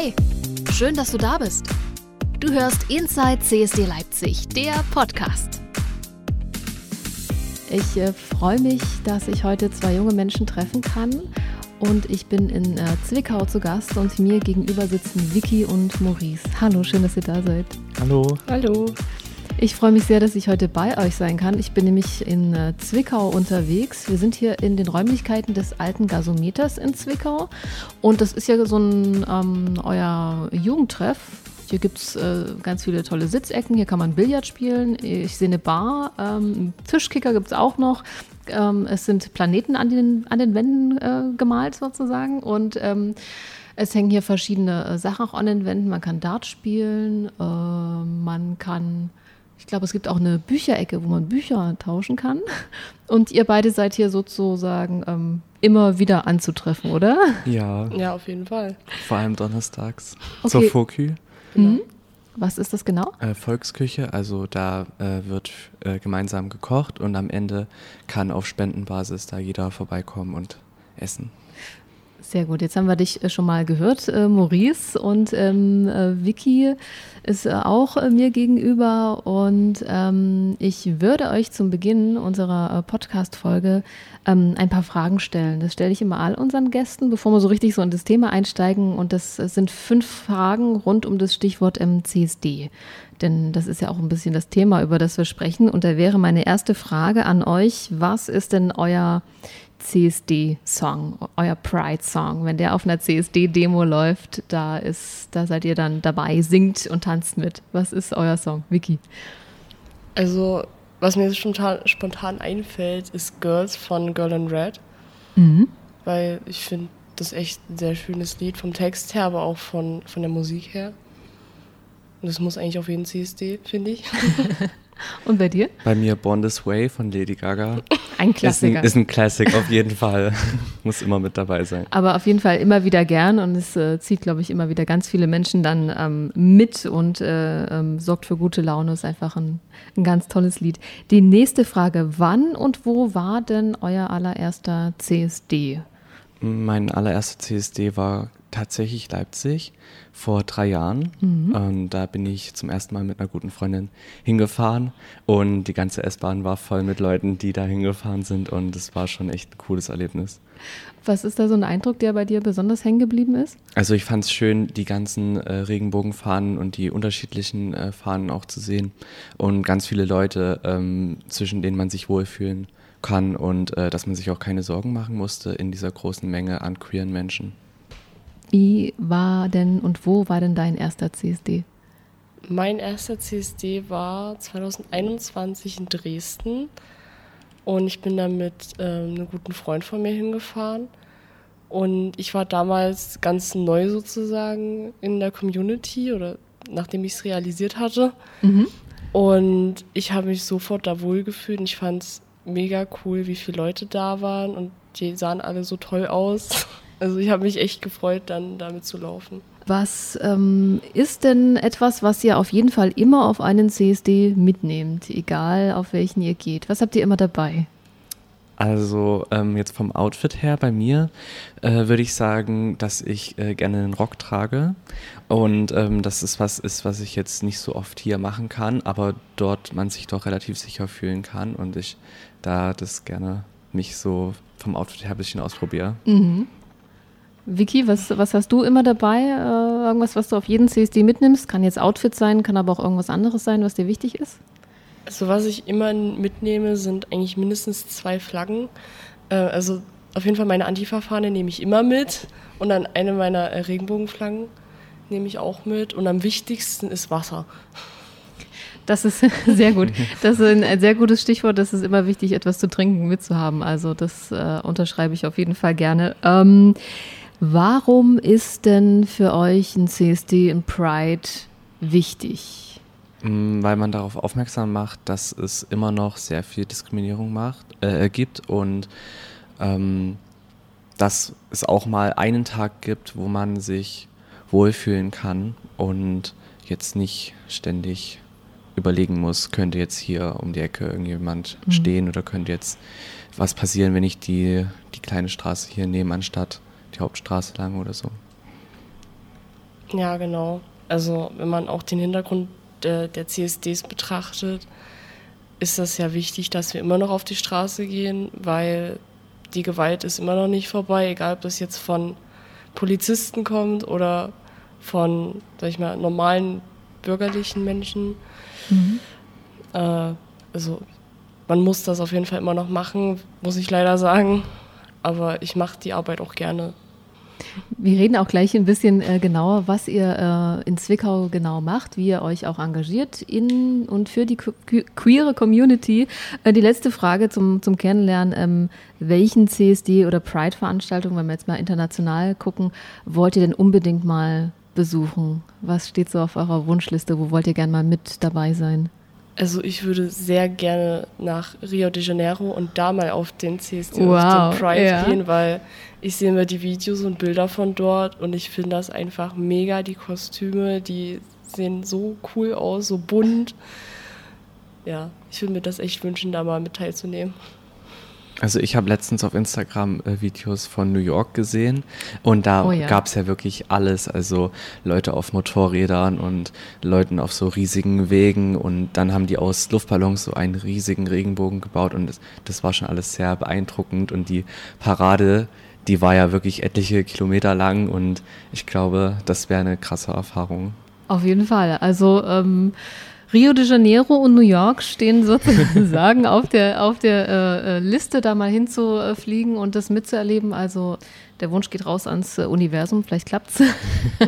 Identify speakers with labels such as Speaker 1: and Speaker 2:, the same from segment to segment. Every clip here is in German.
Speaker 1: Hey, schön, dass du da bist. Du hörst Inside CSD Leipzig, der Podcast.
Speaker 2: Ich äh, freue mich, dass ich heute zwei junge Menschen treffen kann. Und ich bin in äh, Zwickau zu Gast und mir gegenüber sitzen Vicky und Maurice. Hallo, schön, dass ihr da seid.
Speaker 3: Hallo.
Speaker 2: Hallo. Ich freue mich sehr, dass ich heute bei euch sein kann. Ich bin nämlich in äh, Zwickau unterwegs. Wir sind hier in den Räumlichkeiten des alten Gasometers in Zwickau. Und das ist ja so ein ähm, euer Jugendtreff. Hier gibt es äh, ganz viele tolle Sitzecken. Hier kann man Billard spielen. Ich sehe eine Bar. Ähm, Tischkicker gibt es auch noch. Ähm, es sind Planeten an den, an den Wänden äh, gemalt sozusagen. Und ähm, es hängen hier verschiedene äh, Sachen auch an den Wänden. Man kann Dart spielen. Äh, man kann ich glaube, es gibt auch eine Bücherecke, wo man Bücher tauschen kann. Und ihr beide seid hier sozusagen ähm, immer wieder anzutreffen, oder?
Speaker 3: Ja.
Speaker 4: Ja, auf jeden Fall.
Speaker 3: Vor allem donnerstags
Speaker 2: Okay.
Speaker 3: zur Fokü.
Speaker 4: Genau.
Speaker 2: Mhm. Was ist das genau?
Speaker 3: Äh, Volksküche, also da äh, wird äh, gemeinsam gekocht und am Ende kann auf Spendenbasis da jeder vorbeikommen und essen.
Speaker 2: Sehr gut, jetzt haben wir dich äh, schon mal gehört, äh, Maurice. Und ähm, äh, Vicky ist äh, auch äh, mir gegenüber. Und ähm, ich würde euch zum Beginn unserer äh, Podcast-Folge ähm, ein paar Fragen stellen. Das stelle ich immer all unseren Gästen, bevor wir so richtig so in das Thema einsteigen. Und das sind fünf Fragen rund um das Stichwort ähm, CSD. Denn das ist ja auch ein bisschen das Thema, über das wir sprechen. Und da wäre meine erste Frage an euch. Was ist denn euer CSD-Song, euer Pride-Song. Wenn der auf einer CSD-Demo läuft, da ist, da seid ihr dann dabei, singt und tanzt mit. Was ist euer Song, Vicky?
Speaker 4: Also, was mir spontan, spontan einfällt, ist Girls von Girl in Red,
Speaker 2: Mhm.
Speaker 4: weil ich finde das echt ein sehr schönes Lied vom Text her, aber auch von, von der Musik her. Und das muss eigentlich auf jeden CSD, finde ich.
Speaker 2: Und bei dir?
Speaker 3: Bei mir Born This Way von Lady Gaga.
Speaker 2: Ein
Speaker 3: Ist ein,
Speaker 2: Klassiker.
Speaker 3: ist ein Classic auf jeden Fall. Muss immer mit dabei sein.
Speaker 2: aber auf jeden Fall immer wieder gern und es äh, zieht, glaube ich, immer wieder ganz viele Menschen dann ähm, mit und äh, ähm, sorgt für gute Laune. Ist einfach ein, ein ganz tolles Lied. Die nächste Frage: Wann und wo war denn euer allererster CSD?
Speaker 3: Mein allererster CSD war tatsächlich Leipzig vor drei Jahren. Und da bin ich zum ersten Mal mit einer guten Freundin hingefahren und die ganze S-Bahn war voll mit Leuten, die da hingefahren sind und es war schon echt ein cooles Erlebnis.
Speaker 2: Was ist da so ein Eindruck, der bei dir besonders hängen geblieben ist?
Speaker 3: Also ich fand es schön, die ganzen äh, Regenbogenfahnen und die unterschiedlichen äh, Fahnen auch zu sehen und ganz viele Leute, ähm, zwischen denen man sich wohlfühlen kann und äh, dass man sich auch keine Sorgen machen musste in dieser großen Menge an queeren Menschen.
Speaker 2: Wie war denn und wo war denn dein erster CSD?
Speaker 4: Mein erster CSD war 2021 in Dresden und ich bin da mit ähm, einem guten Freund von mir hingefahren. Und ich war damals ganz neu sozusagen in der Community oder nachdem ich es realisiert hatte. Und ich habe mich sofort da wohlgefühlt und ich fand es mega cool, wie viele Leute da waren und die sahen alle so toll aus. Also ich habe mich echt gefreut, dann damit zu laufen.
Speaker 2: Was ähm, ist denn etwas, was ihr auf jeden Fall immer auf einen CSD mitnehmt, egal auf welchen ihr geht? Was habt ihr immer dabei?
Speaker 3: Also ähm, jetzt vom Outfit her bei mir äh, würde ich sagen, dass ich äh, gerne einen Rock trage und ähm, das ist was ist, was ich jetzt nicht so oft hier machen kann, aber dort man sich doch relativ sicher fühlen kann und ich da das gerne mich so vom Outfit her ein bisschen ausprobiere.
Speaker 2: Vicky, was, was hast du immer dabei? Äh, irgendwas, was du auf jeden CSD mitnimmst? Kann jetzt Outfit sein, kann aber auch irgendwas anderes sein, was dir wichtig ist?
Speaker 4: Also was ich immer mitnehme, sind eigentlich mindestens zwei Flaggen. Äh, also auf jeden Fall meine Antifa-Fahne nehme ich immer mit und dann eine meiner äh, Regenbogenflaggen nehme ich auch mit und am wichtigsten ist Wasser.
Speaker 2: Das ist sehr gut. Das ist ein sehr gutes Stichwort. Das ist immer wichtig, etwas zu trinken mitzuhaben. Also das äh, unterschreibe ich auf jeden Fall gerne. Ähm, warum ist denn für euch ein CSD in Pride wichtig?
Speaker 3: Mm, Weil man darauf aufmerksam macht, dass es immer noch sehr viel Diskriminierung macht, äh, gibt und ähm, dass es auch mal einen Tag gibt, wo man sich wohlfühlen kann und jetzt nicht ständig überlegen muss, könnte jetzt hier um die Ecke irgendjemand stehen oder könnte jetzt was passieren, wenn ich die, die kleine Straße hier nehme, anstatt die Hauptstraße lang oder so.
Speaker 4: Ja, genau. Also wenn man auch den Hintergrund der, der CSDs betrachtet, ist das ja wichtig, dass wir immer noch auf die Straße gehen, weil die Gewalt ist immer noch nicht vorbei, egal ob das jetzt von Polizisten kommt oder von, sag ich mal, normalen bürgerlichen Menschen. Mhm. Äh, also man muss das auf jeden Fall immer noch machen, muss ich leider sagen. Aber ich mache die Arbeit auch gerne.
Speaker 2: Wir reden auch gleich ein bisschen äh, genauer, was ihr äh, in Zwickau genau macht, wie ihr euch auch engagiert in und für die queere Community. Äh, die letzte Frage zum, zum Kennenlernen. Ähm, welchen CSD oder Pride-Veranstaltung, wenn wir jetzt mal international gucken, wollt ihr denn unbedingt mal besuchen? Was steht so auf eurer Wunschliste? Wo wollt ihr gerne mal mit dabei sein?
Speaker 4: Also ich würde sehr gerne nach Rio de Janeiro und da mal auf den CSD wow, auf den Pride ja. gehen, weil ich sehe mir die Videos und Bilder von dort und ich finde das einfach mega, die Kostüme, die sehen so cool aus, so bunt. Ja, ich würde mir das echt wünschen, da mal mit teilzunehmen.
Speaker 3: Also ich habe letztens auf Instagram äh, Videos von New York gesehen und da oh ja. gab es ja wirklich alles. Also Leute auf Motorrädern und Leuten auf so riesigen Wegen und dann haben die aus Luftballons so einen riesigen Regenbogen gebaut und das, das war schon alles sehr beeindruckend und die Parade, die war ja wirklich etliche Kilometer lang und ich glaube, das wäre eine krasse Erfahrung.
Speaker 2: Auf jeden Fall. Also ähm Rio de Janeiro und New York stehen sozusagen auf der, auf der äh, äh, Liste, da mal hinzufliegen und das mitzuerleben. Also der Wunsch geht raus ans äh, Universum, vielleicht klappt's.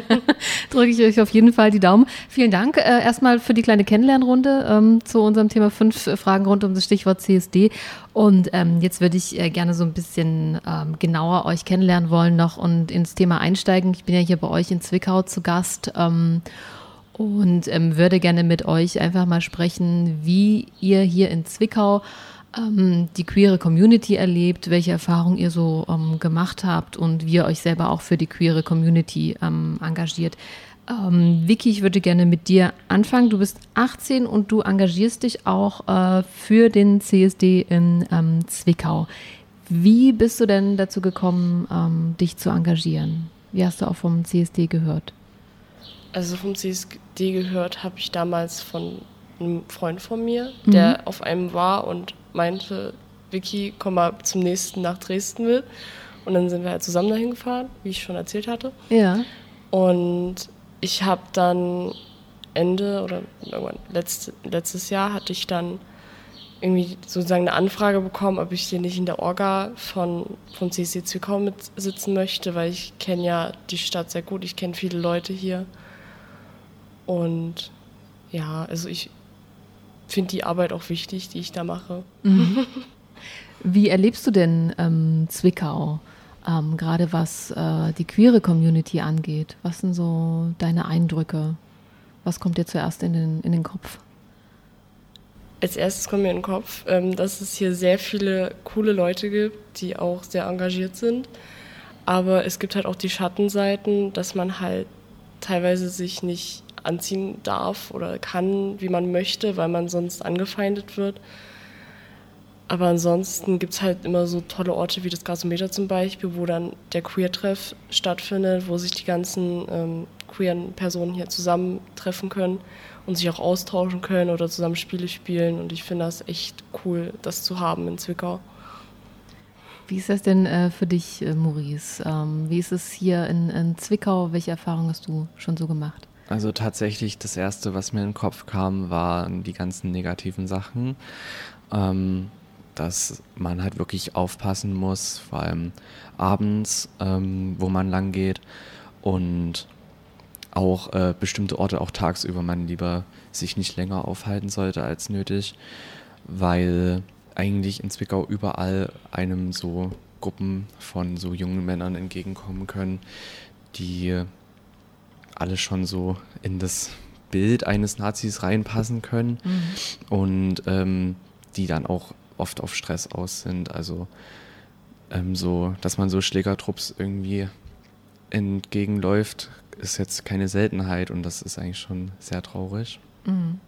Speaker 2: Drücke ich euch auf jeden Fall die Daumen. Vielen Dank äh, erstmal für die kleine Kennenlernrunde ähm, zu unserem Thema fünf Fragen rund um das Stichwort CSD. Und ähm, jetzt würde ich äh, gerne so ein bisschen ähm, genauer euch kennenlernen wollen noch und ins Thema einsteigen. Ich bin ja hier bei euch in Zwickau zu Gast. Und ähm, würde gerne mit euch einfach mal sprechen, wie ihr hier in Zwickau ähm, die queere Community erlebt, welche Erfahrungen ihr so ähm, gemacht habt und wie ihr euch selber auch für die queere Community ähm, engagiert. Ähm, Vicky, ich würde gerne mit dir anfangen. Du bist 18 und du engagierst dich auch äh, für den CSD in ähm, Zwickau. Wie bist du denn dazu gekommen, dich zu engagieren? Wie hast du auch vom CSD gehört?
Speaker 4: Also vom CSD gehört habe ich damals von einem Freund von mir, mhm. der auf einem war und meinte, Vicky, komm mal zum nächsten nach Dresden mit. Und dann sind wir halt zusammen dahin gefahren, wie ich schon erzählt hatte.
Speaker 2: Ja.
Speaker 4: Und ich habe dann Ende oder irgendwann letzt, letztes Jahr hatte ich dann irgendwie sozusagen eine Anfrage bekommen, ob ich hier nicht in der Orga von, vom CSD Zwickau mitsitzen möchte, weil ich kenne ja die Stadt sehr gut, ich kenne viele Leute hier. Und ja, also ich finde die Arbeit auch wichtig, die ich da mache. Mhm.
Speaker 2: Wie erlebst du denn ähm, Zwickau, ähm, gerade was äh, die queere Community angeht? Was sind so deine Eindrücke? Was kommt dir zuerst in den, in den Kopf?
Speaker 4: Als erstes kommt mir in den Kopf, ähm, dass es hier sehr viele coole Leute gibt, die auch sehr engagiert sind. Aber es gibt halt auch die Schattenseiten, dass man halt teilweise sich nicht anziehen darf oder kann, wie man möchte, weil man sonst angefeindet wird. Aber ansonsten gibt es halt immer so tolle Orte wie das Gasometer zum Beispiel, wo dann der Queer-Treff stattfindet, wo sich die ganzen ähm, queeren Personen hier zusammentreffen können und sich auch austauschen können oder zusammen Spiele spielen. Und ich finde das echt cool, das zu haben in Zwickau.
Speaker 2: Wie ist das denn äh, für dich, äh, Maurice? Ähm, wie ist es hier in, in Zwickau? Welche Erfahrungen hast du schon so gemacht?
Speaker 3: Also tatsächlich das Erste, was mir in den Kopf kam, waren die ganzen negativen Sachen. Ähm, dass man halt wirklich aufpassen muss, vor allem abends, ähm, wo man lang geht und auch äh, bestimmte Orte auch tagsüber man lieber sich nicht länger aufhalten sollte als nötig, weil eigentlich in Zwickau überall einem so Gruppen von so jungen Männern entgegenkommen können, die alle schon so in das Bild eines Nazis reinpassen können mhm. und ähm, die dann auch oft auf Stress aus sind. Also ähm, so, dass man so Schlägertrupps irgendwie entgegenläuft, ist jetzt keine Seltenheit und das ist eigentlich schon sehr traurig. Mhm.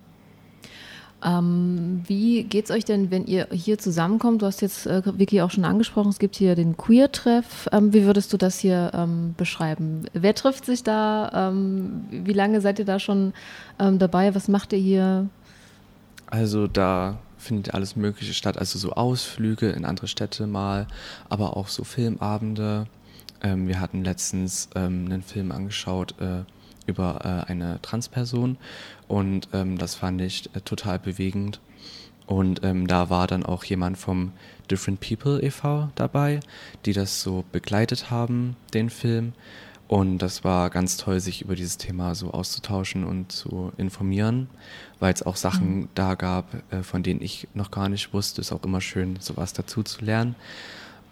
Speaker 2: Ähm, wie es euch denn, wenn ihr hier zusammenkommt? Du hast jetzt äh, Vicky auch schon angesprochen, es gibt hier den Queer-Treff. Ähm, wie würdest du das hier ähm, beschreiben? Wer trifft sich da? Ähm, wie lange seid ihr da schon ähm, dabei? Was macht ihr hier?
Speaker 3: Also da findet alles Mögliche statt, also so Ausflüge in andere Städte mal, aber auch so Filmabende. Ähm, wir hatten letztens einen Film angeschaut, äh, über äh, eine Transperson und ähm, das fand ich äh, total bewegend. Und ähm, da war dann auch jemand vom Different People e.V. dabei, die das so begleitet haben, den Film. Und das war ganz toll, sich über dieses Thema so auszutauschen und zu informieren, weil es auch Sachen mhm. da gab, äh, von denen ich noch gar nicht wusste. Ist auch immer schön, sowas dazu zu lernen.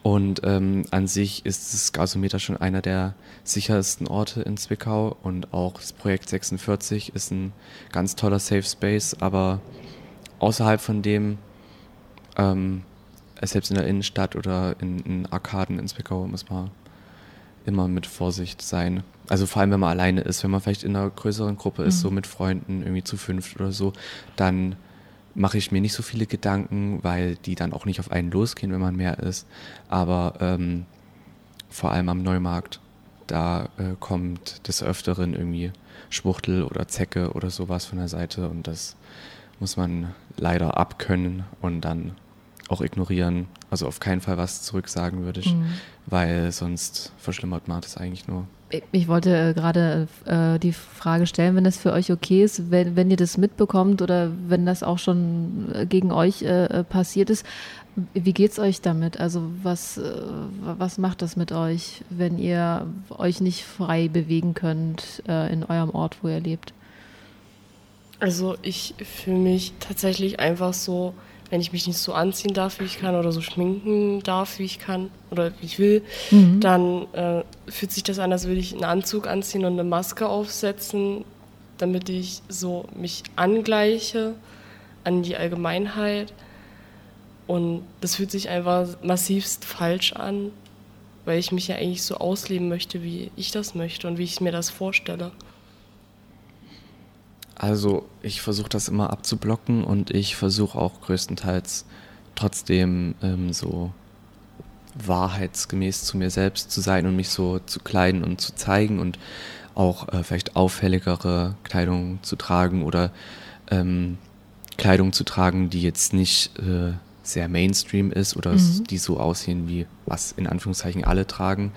Speaker 3: Und ähm, an sich ist das Gasometer schon einer der sichersten Orte in Zwickau und auch das Projekt 46 ist ein ganz toller Safe Space, aber außerhalb von dem, ähm, selbst in der Innenstadt oder in, in Arkaden in Zwickau, muss man immer mit Vorsicht sein. Also vor allem, wenn man alleine ist, wenn man vielleicht in einer größeren Gruppe ist, mhm. so mit Freunden, irgendwie zu fünft oder so, dann mache ich mir nicht so viele Gedanken, weil die dann auch nicht auf einen losgehen, wenn man mehr ist. Aber ähm, vor allem am Neumarkt, da äh, kommt des Öfteren irgendwie Schwuchtel oder Zecke oder sowas von der Seite und das muss man leider abkönnen und dann auch ignorieren. Also auf keinen Fall was zurücksagen würde ich, mhm. weil sonst verschlimmert man das eigentlich nur.
Speaker 2: Ich wollte äh, gerade äh, die Frage stellen, wenn das für euch okay ist, wenn, wenn ihr das mitbekommt oder wenn das auch schon äh, gegen euch äh, äh, passiert ist, wie geht es euch damit? Also was, äh, was macht das mit euch, wenn ihr euch nicht frei bewegen könnt in eurem Ort, wo ihr lebt?
Speaker 4: Also ich fühle mich tatsächlich einfach so wenn ich mich nicht so anziehen darf, wie ich kann, oder so schminken darf, wie ich kann oder wie ich will, mhm. dann äh, fühlt sich das an, als würde ich einen Anzug anziehen und eine Maske aufsetzen, damit ich so mich angleiche an die Allgemeinheit. Und das fühlt sich einfach massivst falsch an, weil ich mich ja eigentlich so ausleben möchte, wie ich das möchte und wie ich mir das vorstelle.
Speaker 3: Also ich versuche das immer abzublocken und ich versuche auch größtenteils trotzdem ähm, so wahrheitsgemäß zu mir selbst zu sein und mich so zu kleiden und zu zeigen und auch äh, vielleicht auffälligere Kleidung zu tragen oder ähm, Kleidung zu tragen, die jetzt nicht äh, sehr Mainstream ist oder mhm. die so aussehen wie was in Anführungszeichen alle tragen.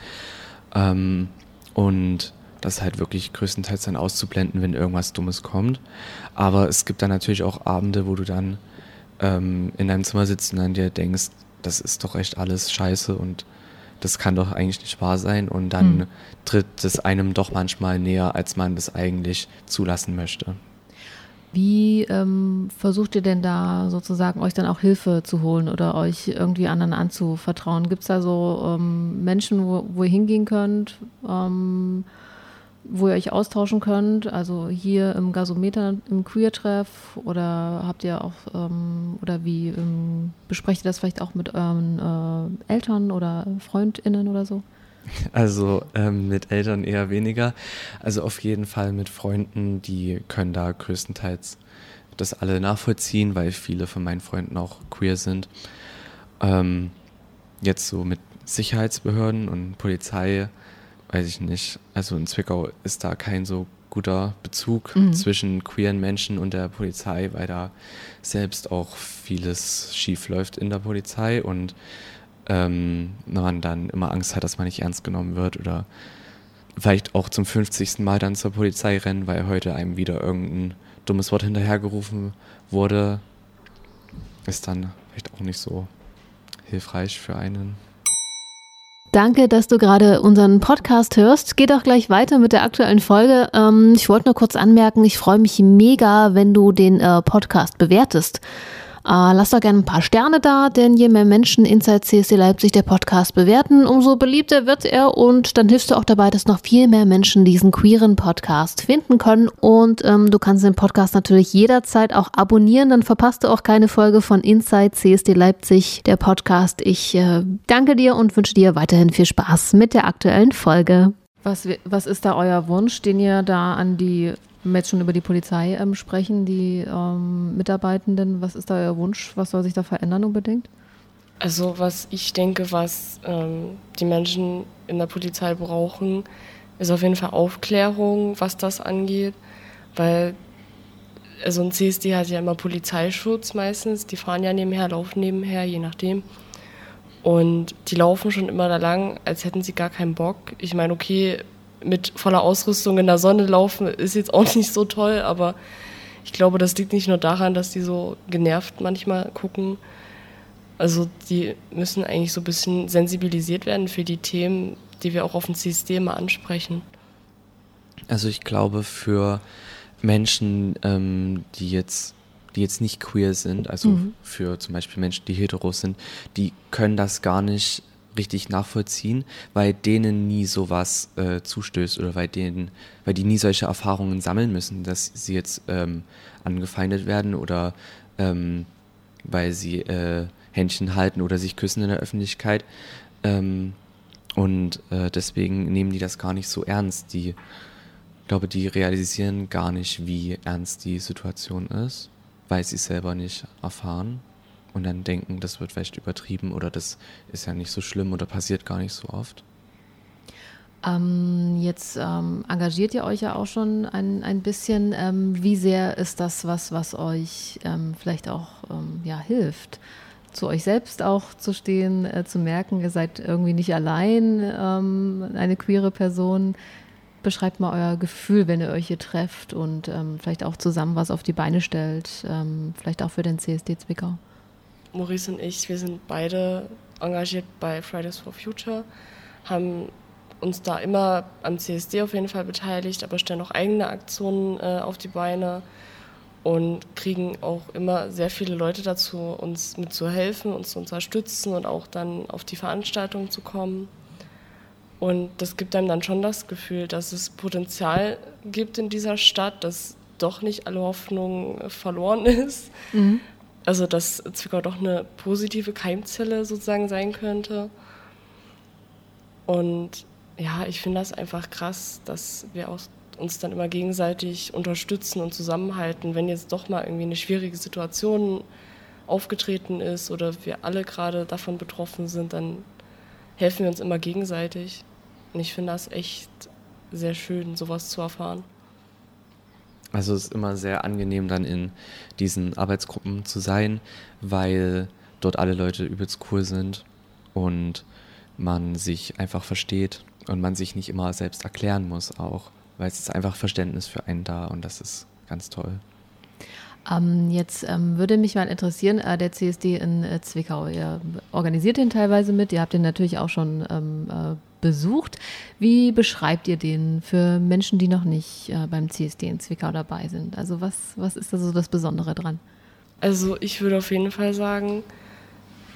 Speaker 3: Ähm, und das halt wirklich größtenteils dann auszublenden, wenn irgendwas Dummes kommt. Aber es gibt dann natürlich auch Abende, wo du dann ähm, in deinem Zimmer sitzt und dann dir denkst, das ist doch echt alles scheiße und das kann doch eigentlich nicht wahr sein. Und dann mhm. tritt es einem doch manchmal näher, als man das eigentlich zulassen möchte.
Speaker 2: Wie ähm, versucht ihr denn da sozusagen euch dann auch Hilfe zu holen oder euch irgendwie anderen anzuvertrauen? Gibt es da so ähm, Menschen, wo, wo, ihr hingehen könnt? Ähm, wo ihr euch austauschen könnt. Also hier im Gasometer, im Queer-Treff oder habt ihr auch, ähm, oder wie ähm, besprecht ihr das vielleicht auch mit euren äh, Eltern oder FreundInnen oder so?
Speaker 3: Also ähm, mit Eltern eher weniger. Also auf jeden Fall mit Freunden, die können da größtenteils das alle nachvollziehen, weil viele von meinen Freunden auch queer sind. Ähm, jetzt so mit Sicherheitsbehörden und Polizei weiß ich nicht. Also in Zwickau ist da kein so guter Bezug mhm. zwischen queeren Menschen und der Polizei, weil da selbst auch vieles schief läuft in der Polizei und ähm, man dann immer Angst hat, dass man nicht ernst genommen wird oder vielleicht auch zum 50. Mal dann zur Polizei rennen, weil heute einem wieder irgendein dummes Wort hinterhergerufen wurde, ist dann vielleicht auch nicht so hilfreich für einen.
Speaker 1: Danke, dass du gerade unseren Podcast hörst. Geht auch gleich weiter mit der aktuellen Folge. Ähm, ich wollte nur kurz anmerken, ich freue mich mega, wenn du den äh, Podcast bewertest. Äh, lass doch gerne ein paar Sterne da, denn je mehr Menschen Inside CSD Leipzig der Podcast bewerten, umso beliebter wird er und dann hilfst du auch dabei, dass noch viel mehr Menschen diesen queeren Podcast finden können. Und ähm, du kannst den Podcast natürlich jederzeit auch abonnieren, dann verpasst du auch keine Folge von Inside CSD Leipzig, der Podcast. Ich äh, danke dir und wünsche dir weiterhin viel Spaß mit der aktuellen Folge.
Speaker 2: Was, was ist da euer Wunsch, den ihr da an die Wenn wir jetzt schon über die Polizei ähm, sprechen, die ähm, Mitarbeitenden, was ist da Ihr Wunsch? Was soll sich da verändern unbedingt?
Speaker 4: Also was ich denke, was ähm, die Menschen in der Polizei brauchen, ist auf jeden Fall Aufklärung, was das angeht, weil also ein CSD hat ja immer Polizeischutz meistens, die fahren ja nebenher, laufen nebenher, je nachdem. Und die laufen schon immer da lang, als hätten sie gar keinen Bock. Ich meine, okay, mit voller Ausrüstung in der Sonne laufen ist jetzt auch nicht so toll, aber ich glaube, das liegt nicht nur daran, dass die so genervt manchmal gucken. Also die müssen eigentlich so ein bisschen sensibilisiert werden für die Themen, die wir auch auf dem CSD immer ansprechen.
Speaker 3: Also ich glaube, für Menschen, ähm, die jetzt die jetzt nicht queer sind, also mhm. für zum Beispiel Menschen, die hetero sind, die können das gar nicht richtig nachvollziehen, weil denen nie sowas äh, zustößt oder weil denen, weil die nie solche Erfahrungen sammeln müssen, dass sie jetzt ähm, angefeindet werden oder ähm, weil sie äh, Händchen halten oder sich küssen in der Öffentlichkeit. Ähm, und äh, deswegen nehmen die das gar nicht so ernst. Die ich glaube, die realisieren gar nicht, wie ernst die Situation ist, weil sie es selber nicht erfahren und dann denken, das wird vielleicht übertrieben oder das ist ja nicht so schlimm oder passiert gar nicht so oft.
Speaker 2: Ähm, jetzt ähm, engagiert ihr euch ja auch schon ein, ein bisschen. Ähm, wie sehr ist das was, was euch ähm, vielleicht auch ähm, ja, hilft? Zu euch selbst auch zu stehen, äh, zu merken, ihr seid irgendwie nicht allein, ähm, eine queere Person. Beschreibt mal euer Gefühl, wenn ihr euch hier trefft und vielleicht auch zusammen was auf die Beine stellt, vielleicht auch für den CSD Zwickau.
Speaker 4: Maurice und ich, wir sind beide engagiert bei Fridays for Future, haben uns da immer am CSD auf jeden Fall beteiligt, aber stellen auch eigene Aktionen äh, auf die Beine und kriegen auch immer sehr viele Leute dazu, uns mitzuhelfen, uns zu unterstützen und auch dann auf die Veranstaltungen zu kommen. Und das gibt einem dann schon das Gefühl, dass es Potenzial gibt in dieser Stadt, dass doch nicht alle Hoffnung verloren ist. Mhm. Also dass Zwickau doch eine positive Keimzelle sozusagen sein könnte. Und ja, ich finde das einfach krass, dass wir uns dann immer gegenseitig unterstützen und zusammenhalten, wenn jetzt doch mal irgendwie eine schwierige Situation aufgetreten ist oder wir alle gerade davon betroffen sind, dann helfen wir uns immer gegenseitig. Und ich finde das echt sehr schön, sowas zu erfahren.
Speaker 3: Also es ist immer sehr angenehm, dann in diesen Arbeitsgruppen zu sein, weil dort alle Leute übelst cool sind und man sich einfach versteht und man sich nicht immer selbst erklären muss auch, weil es ist einfach Verständnis für einen da und das ist ganz toll.
Speaker 2: Ähm, jetzt ähm, würde mich mal interessieren, äh, der CSD in äh, Zwickau, ihr organisiert den teilweise mit, ihr habt den natürlich auch schon ähm, äh, besucht. Wie beschreibt ihr den für Menschen, die noch nicht äh, beim CSD in Zwickau dabei sind? Also was, was ist da so das Besondere dran?
Speaker 4: Also ich würde auf jeden Fall sagen,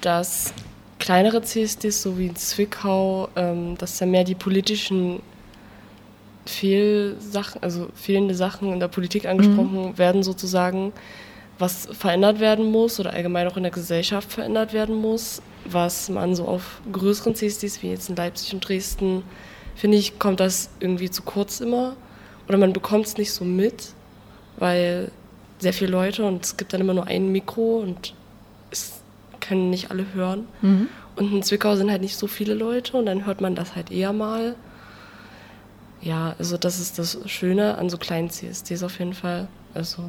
Speaker 4: dass kleinere CSDs, so wie in Zwickau, ähm, dass da mehr die politischen Fehlsachen, also fehlende Sachen in der Politik angesprochen mhm. werden sozusagen, was verändert werden muss oder allgemein auch in der Gesellschaft verändert werden muss, was man so auf größeren CSDs wie jetzt in Leipzig und Dresden, finde ich, kommt das irgendwie zu kurz immer oder man bekommt es nicht so mit, weil sehr viele Leute und es gibt dann immer nur ein Mikro und es können nicht alle hören. Mhm. Und in Zwickau sind halt nicht so viele Leute und dann hört man das halt eher mal. Ja, also das ist das Schöne an so kleinen CSDs auf jeden Fall. Also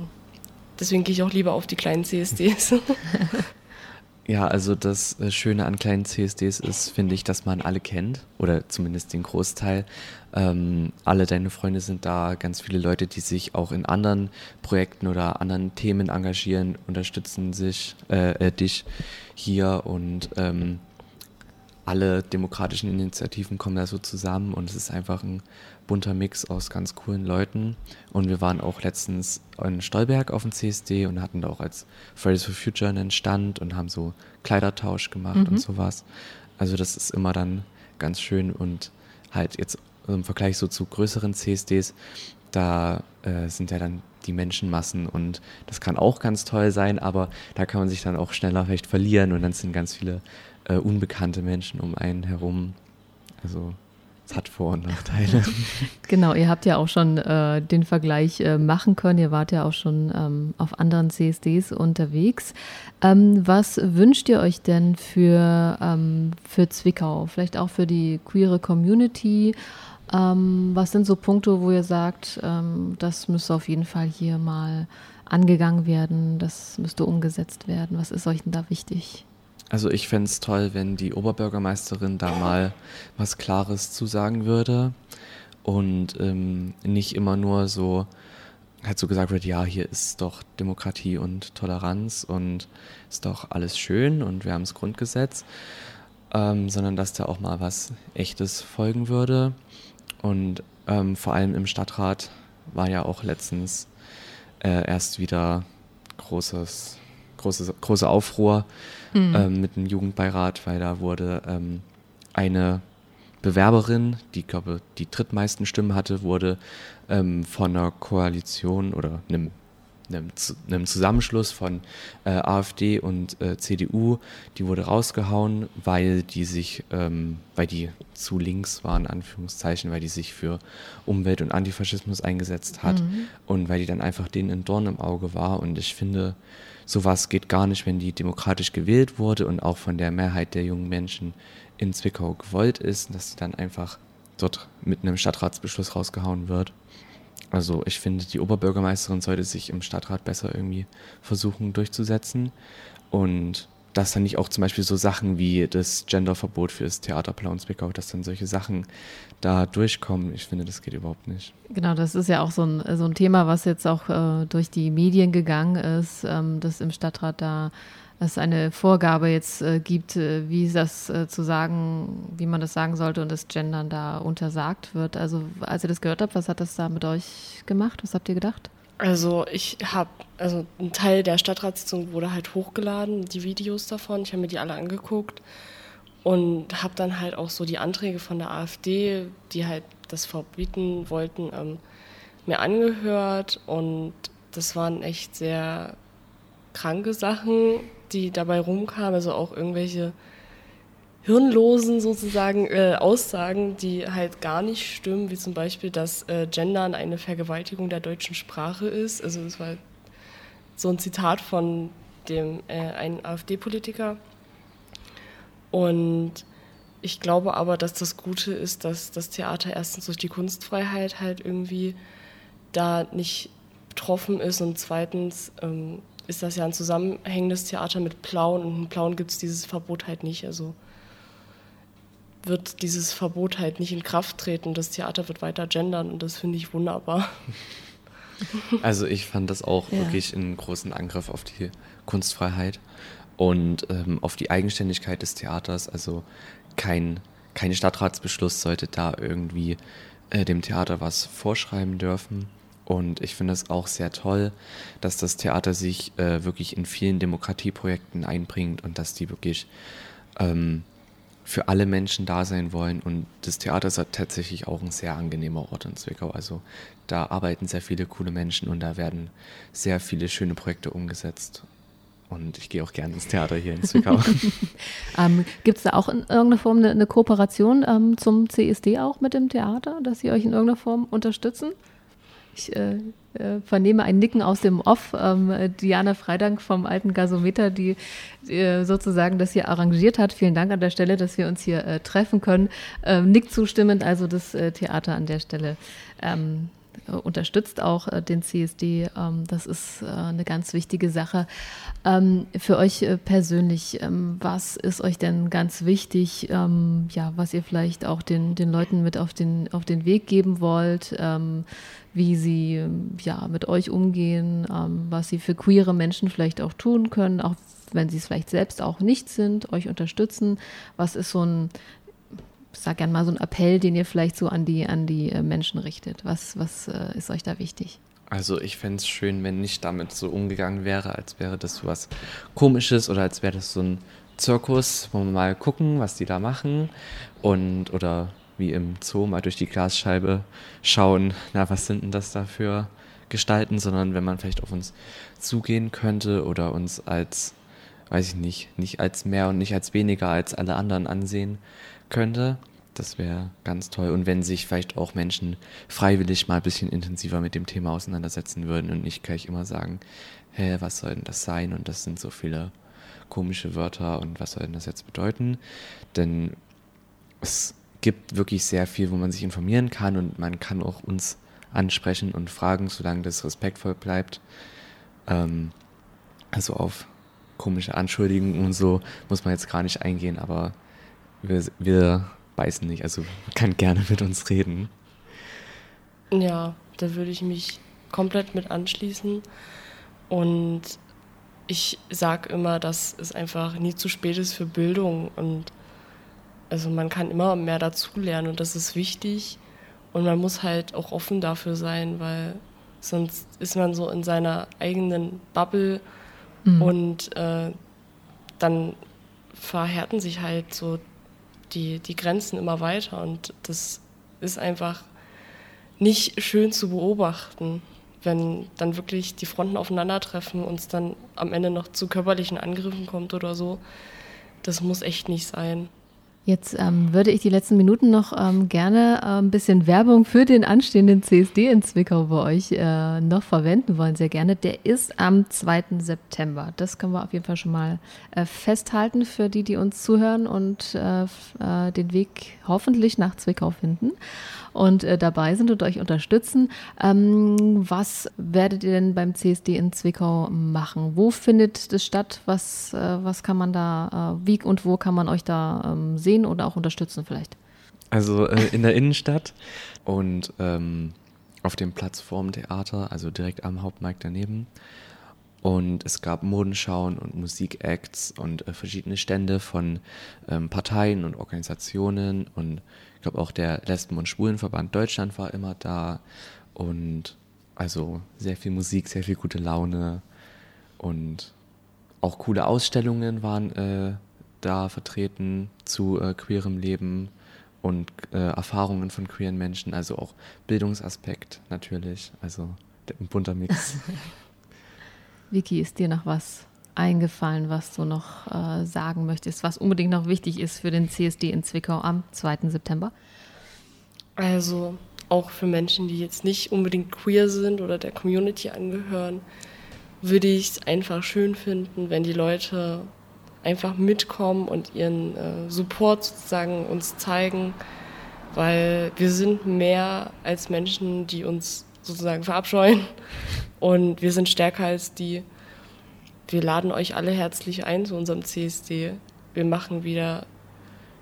Speaker 4: deswegen gehe ich auch lieber auf die kleinen CSDs.
Speaker 3: Ja, also das äh, Schöne an kleinen CSDs ist, finde ich, dass man alle kennt oder zumindest den Großteil. Ähm, alle deine Freunde sind da, ganz viele Leute, die sich auch in anderen Projekten oder anderen Themen engagieren, unterstützen sich äh, äh, dich hier und ähm, alle demokratischen Initiativen kommen da so zusammen und es ist einfach ein bunter Mix aus ganz coolen Leuten. Und wir waren auch letztens in Stolberg auf dem CSD und hatten da auch als Fridays for Future einen Stand und haben so Kleidertausch gemacht mhm. und sowas. Also das ist immer dann ganz schön und halt jetzt im Vergleich so zu größeren CSDs, da äh, sind ja dann die Menschenmassen und das kann auch ganz toll sein, aber da kann man sich dann auch schneller vielleicht verlieren und dann sind ganz viele äh, unbekannte Menschen um einen herum. Also es hat Vor- und Nachteile.
Speaker 2: Genau, ihr habt ja auch schon äh, den Vergleich äh, machen können. Ihr wart ja auch schon ähm, auf anderen CSDs unterwegs. Ähm, was wünscht ihr euch denn für, ähm, für Zwickau? Vielleicht auch für die queere Community? Ähm, was sind so Punkte, wo ihr sagt, ähm, das müsste auf jeden Fall hier mal angegangen werden, das müsste umgesetzt werden? Was ist euch denn da wichtig?
Speaker 3: Also ich fände es toll, wenn die Oberbürgermeisterin da mal was Klares zu sagen würde und ähm, nicht immer nur so halt so gesagt wird, ja, hier ist doch Demokratie und Toleranz und ist doch alles schön und wir haben das Grundgesetz, ähm, sondern dass da auch mal was Echtes folgen würde. Und ähm, vor allem im Stadtrat war ja auch letztens äh, erst wieder großes, großes, große Aufruhr mhm. ähm, mit dem Jugendbeirat, weil da wurde ähm, eine Bewerberin, die glaube die drittmeisten Stimmen hatte, wurde ähm, von einer Koalition oder einem, einem, einem Zusammenschluss von äh, AfD und äh, CDU, die wurde rausgehauen, weil die sich, ähm, weil die zu links waren, Anführungszeichen, weil die sich für Umwelt und Antifaschismus eingesetzt hat mhm. und weil die dann einfach denen ein Dorn im Auge war. Und ich finde, sowas geht gar nicht, wenn die demokratisch gewählt wurde und auch von der Mehrheit der jungen Menschen in Zwickau gewollt ist, dass sie dann einfach dort mit einem Stadtratsbeschluss rausgehauen wird. Also ich finde, die Oberbürgermeisterin sollte sich im Stadtrat besser irgendwie versuchen durchzusetzen und dass dann nicht auch zum Beispiel so Sachen wie das Genderverbot für das Theater Zwickau, dass dann solche Sachen da durchkommen. Ich finde, das geht überhaupt nicht.
Speaker 2: Genau, das ist ja auch so ein, so ein Thema, was jetzt auch äh, durch die Medien gegangen ist, ähm, dass im Stadtrat da es eine Vorgabe jetzt äh, gibt, äh, wie das äh, zu sagen, wie man das sagen sollte und das Gendern da untersagt wird. Also als ihr das gehört habt, was hat das da mit euch gemacht? Was habt ihr gedacht?
Speaker 4: Also ich habe, also ein Teil der Stadtratssitzung wurde halt hochgeladen, die Videos davon. Ich habe mir die alle angeguckt und habe dann halt auch so die Anträge von der AfD, die halt das verbieten wollten, ähm, mir angehört und das waren echt sehr kranke Sachen, die dabei rumkamen, also auch irgendwelche hirnlosen sozusagen äh, Aussagen, die halt gar nicht stimmen, wie zum Beispiel, dass äh, Gendern eine Vergewaltigung der deutschen Sprache ist. Also das war so ein Zitat von dem äh, einen AfD-Politiker. Und ich glaube aber, dass das Gute ist, dass das Theater erstens durch die Kunstfreiheit halt irgendwie da nicht betroffen ist und zweitens ähm, ist das ja ein zusammenhängendes Theater mit Plauen und in Plauen gibt es dieses Verbot halt nicht. Also wird dieses Verbot halt nicht in Kraft treten. Das Theater wird weiter gendern und das finde ich wunderbar.
Speaker 3: Also ich fand das auch ja. wirklich einen großen Angriff auf die Kunstfreiheit und ähm, auf die Eigenständigkeit des Theaters. Also kein, kein Stadtratsbeschluss sollte da irgendwie äh, dem Theater was vorschreiben dürfen. Und ich finde es auch sehr toll, dass das Theater sich äh, wirklich in vielen Demokratieprojekten einbringt und dass die wirklich ähm, für alle Menschen da sein wollen. Und das Theater ist tatsächlich auch ein sehr angenehmer Ort in Zwickau. Also da arbeiten sehr viele coole Menschen und da werden sehr viele schöne Projekte umgesetzt. Und ich gehe auch gerne ins Theater hier in Zwickau.
Speaker 2: ähm, Gibt es da auch in irgendeiner Form eine, eine Kooperation ähm, zum CSD auch mit dem Theater, dass sie euch in irgendeiner Form unterstützen? Ich äh, äh, vernehme ein Nicken aus dem Off. Ähm, Diana Freidank vom alten Gasometer, die äh, sozusagen das hier arrangiert hat. Vielen Dank an der Stelle, dass wir uns hier äh, treffen können. Ähm, nickt zustimmend, also das äh, Theater an der Stelle. Ähm, unterstützt auch äh, den CSD. Ähm, das ist äh, eine ganz wichtige Sache. Ähm, für euch äh, persönlich, ähm, was ist euch denn ganz wichtig, ja, was ihr vielleicht auch den, den Leuten mit auf den, auf den Weg geben wollt, wie sie ja, mit euch umgehen, was sie für queere Menschen vielleicht auch tun können, auch wenn sie es vielleicht selbst auch nicht sind, euch unterstützen. Was ist so ein sag gerne mal so ein Appell, den ihr vielleicht so an die, an die äh, Menschen richtet. Was, was äh, ist euch da wichtig?
Speaker 3: Also ich fände es schön, wenn nicht damit so umgegangen wäre, als wäre das so was Komisches oder als wäre das so ein Zirkus, wo wir mal gucken, was die da machen und oder wie im Zoo mal durch die Glasscheibe schauen, na, was sind denn das da für Gestalten, sondern wenn man vielleicht auf uns zugehen könnte oder uns als, weiß ich nicht, nicht als mehr und nicht als weniger als alle anderen ansehen könnte, Das wäre ganz toll. Und wenn sich vielleicht auch Menschen freiwillig mal ein bisschen intensiver mit dem Thema auseinandersetzen würden und nicht gleich immer sagen, hä, was soll denn das sein? Und das sind so viele komische Wörter und was soll denn das jetzt bedeuten? Denn es gibt wirklich sehr viel, wo man sich informieren kann und man kann auch uns ansprechen und fragen, solange das respektvoll bleibt. Ähm, also auf komische Anschuldigungen und so muss man jetzt gar nicht eingehen, aber wir, wir beißen nicht. Also man kann gerne mit uns reden.
Speaker 4: Ja, da würde ich mich komplett mit anschließen. Und ich sage immer, dass es einfach nie zu spät ist für Bildung. Und also man kann immer mehr dazulernen und das ist wichtig. Und man muss halt auch offen dafür sein, weil sonst ist man so in seiner eigenen Bubble mhm. und äh, dann verhärten sich halt so die, die Grenzen immer weiter und das ist einfach nicht schön zu beobachten, wenn dann wirklich die Fronten aufeinandertreffen und es dann am Ende noch zu körperlichen Angriffen kommt oder so. Das muss echt nicht sein.
Speaker 2: Jetzt ähm, würde ich die letzten Minuten noch ähm, gerne äh, ein bisschen Werbung für den anstehenden CSD in Zwickau bei euch äh, noch verwenden wollen, sehr gerne. Der ist am 2. September. Das können wir auf jeden Fall schon mal äh, festhalten für die, die uns zuhören und äh, äh, den Weg hoffentlich nach Zwickau finden und äh, dabei sind und euch unterstützen. Ähm, was werdet ihr denn beim CSD in Zwickau machen? Wo findet das statt? Was, was kann man da, wie und wo kann man euch da ähm, sehen oder auch unterstützen vielleicht?
Speaker 3: Also äh, in der Innenstadt und ähm, auf dem Platz vorm Theater, also direkt am Hauptmarkt daneben. Und es gab Modenschauen und Musikacts und äh, verschiedene Stände von ähm, Parteien und Organisationen und ich glaube auch der Lesben- und Schwulenverband Deutschland war immer da und also sehr viel Musik, sehr viel gute Laune und auch coole Ausstellungen waren äh, da vertreten zu äh, queerem Leben und äh, Erfahrungen von queeren Menschen, also auch Bildungsaspekt natürlich, also ein bunter Mix.
Speaker 2: Vicky, ist dir noch was eingefallen, was du noch äh, sagen möchtest, was unbedingt noch wichtig ist für den CSD in Zwickau am 2. September?
Speaker 4: Also auch für Menschen, die jetzt nicht unbedingt queer sind oder der Community angehören, würde ich es einfach schön finden, wenn die Leute einfach mitkommen und ihren äh, Support sozusagen uns zeigen, weil wir sind mehr als Menschen, die uns sozusagen verabscheuen und wir sind stärker als die wir laden euch alle herzlich ein zu unserem CSD. Wir machen wieder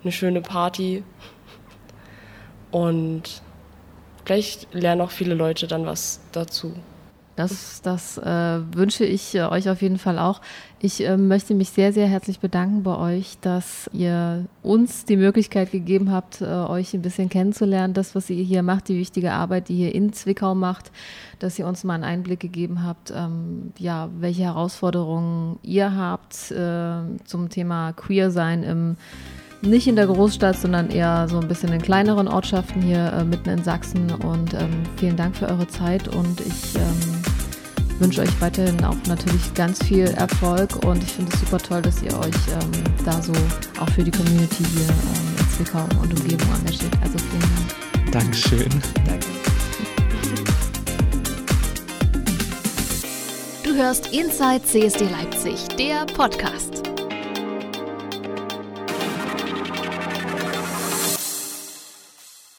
Speaker 4: eine schöne Party und vielleicht lernen auch viele Leute dann was dazu.
Speaker 2: Das, das äh, wünsche ich äh, euch auf jeden Fall auch. Ich äh, möchte mich sehr, sehr herzlich bedanken bei euch, dass ihr uns die Möglichkeit gegeben habt, äh, euch ein bisschen kennenzulernen, das, was ihr hier macht, die wichtige Arbeit, die ihr in Zwickau macht, dass ihr uns mal einen Einblick gegeben habt, ähm, ja, welche Herausforderungen ihr habt äh, zum Thema Queer sein im nicht in der Großstadt, sondern eher so ein bisschen in kleineren Ortschaften hier äh, mitten in Sachsen. Und ähm, vielen Dank für eure Zeit und ich ähm, wünsche euch weiterhin auch natürlich ganz viel Erfolg und ich finde es super toll, dass ihr euch ähm, da so auch für die Community hier ähm, in Zwickau und Umgebung engagiert. Also vielen Dank.
Speaker 3: Dankeschön. Danke.
Speaker 1: Du hörst Inside CSD Leipzig, der Podcast.